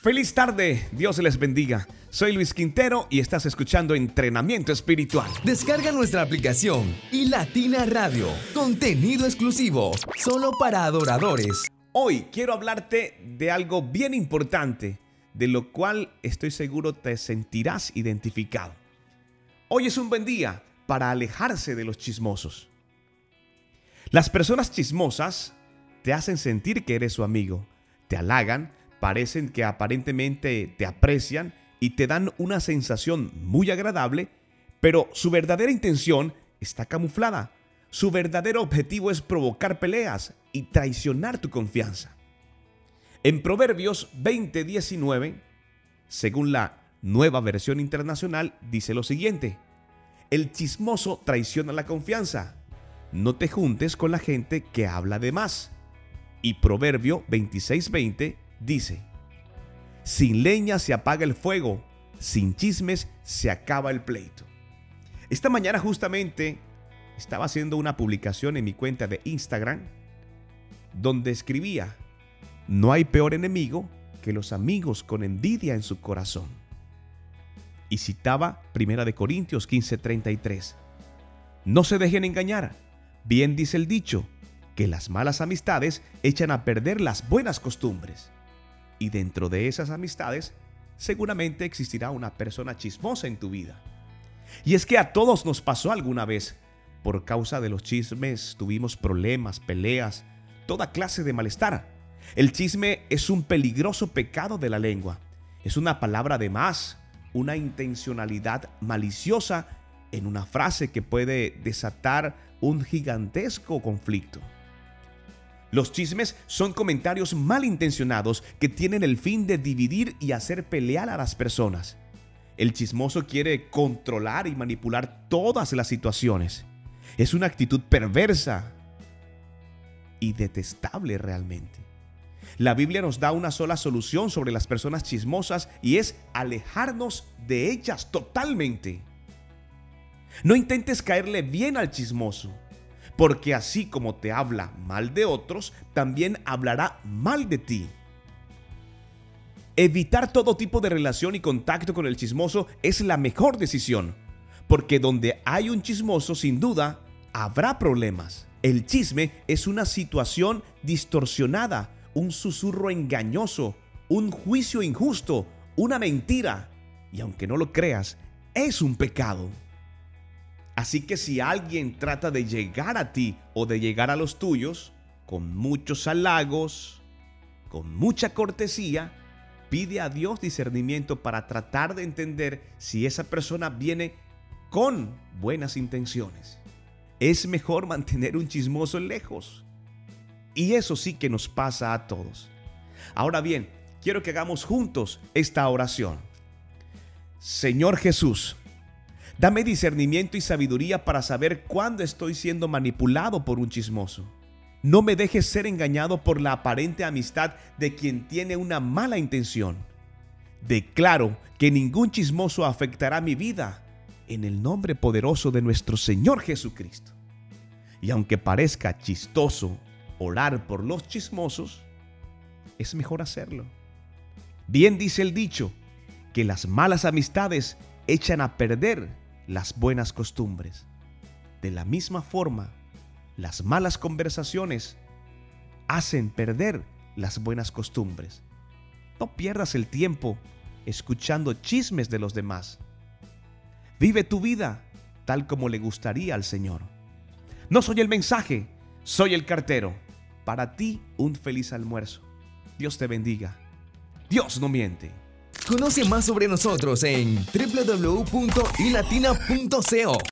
Feliz tarde, Dios les bendiga. Soy Luis Quintero y estás escuchando Entrenamiento Espiritual. Descarga nuestra aplicación y Latina Radio, contenido exclusivo, solo para adoradores. Hoy quiero hablarte de algo bien importante, de lo cual estoy seguro te sentirás identificado. Hoy es un buen día para alejarse de los chismosos. Las personas chismosas te hacen sentir que eres su amigo, te halagan, parecen que aparentemente te aprecian y te dan una sensación muy agradable, pero su verdadera intención está camuflada. Su verdadero objetivo es provocar peleas y traicionar tu confianza. En Proverbios 20:19, según la nueva versión internacional, dice lo siguiente, el chismoso traiciona la confianza. No te juntes con la gente que habla de más. Y Proverbio 26:20 dice, sin leña se apaga el fuego, sin chismes se acaba el pleito. Esta mañana justamente estaba haciendo una publicación en mi cuenta de Instagram donde escribía, no hay peor enemigo que los amigos con envidia en su corazón. Y citaba 1 de Corintios 15:33. No se dejen engañar. Bien dice el dicho, que las malas amistades echan a perder las buenas costumbres y dentro de esas amistades seguramente existirá una persona chismosa en tu vida. Y es que a todos nos pasó alguna vez. Por causa de los chismes tuvimos problemas, peleas, toda clase de malestar. El chisme es un peligroso pecado de la lengua. Es una palabra de más, una intencionalidad maliciosa en una frase que puede desatar un gigantesco conflicto. Los chismes son comentarios malintencionados que tienen el fin de dividir y hacer pelear a las personas. El chismoso quiere controlar y manipular todas las situaciones. Es una actitud perversa y detestable realmente. La Biblia nos da una sola solución sobre las personas chismosas y es alejarnos de ellas totalmente. No intentes caerle bien al chismoso porque así como te habla mal de otros, también hablará mal de ti. Evitar todo tipo de relación y contacto con el chismoso es la mejor decisión, porque donde hay un chismoso, sin duda, habrá problemas. El chisme es una situación distorsionada, un susurro engañoso, un juicio injusto, una mentira. Y aunque no lo creas, es un pecado. Así que si alguien trata de llegar a ti o de llegar a los tuyos, con muchos halagos, con mucha cortesía, pide a Dios discernimiento para tratar de entender si esa persona viene con buenas intenciones. Es mejor mantener un chismoso lejos. Y eso sí que nos pasa a todos. Ahora bien, quiero que hagamos juntos esta oración. Señor Jesús, Dame discernimiento y sabiduría para saber cuándo estoy siendo manipulado por un chismoso. No me dejes ser engañado por la aparente amistad de quien tiene una mala intención. Declaro que ningún chismoso afectará mi vida en el nombre poderoso de nuestro Señor Jesucristo. Y aunque parezca chistoso orar por los chismosos, es mejor hacerlo. Bien dice el dicho, que las malas amistades echan a perder las buenas costumbres. De la misma forma, las malas conversaciones hacen perder las buenas costumbres. No pierdas el tiempo escuchando chismes de los demás. Vive tu vida tal como le gustaría al Señor. No soy el mensaje, soy el cartero. Para ti un feliz almuerzo. Dios te bendiga. Dios no miente. Conoce más sobre nosotros en www.ilatina.co.